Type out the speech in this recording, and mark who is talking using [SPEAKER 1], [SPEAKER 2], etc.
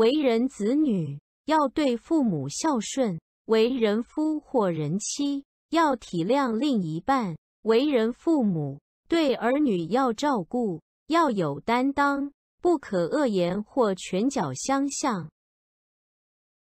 [SPEAKER 1] 为人子女要对父母孝顺为人夫或人妻要体谅另一半为人父母对儿女要照顾要有担当不可恶言或拳脚相向。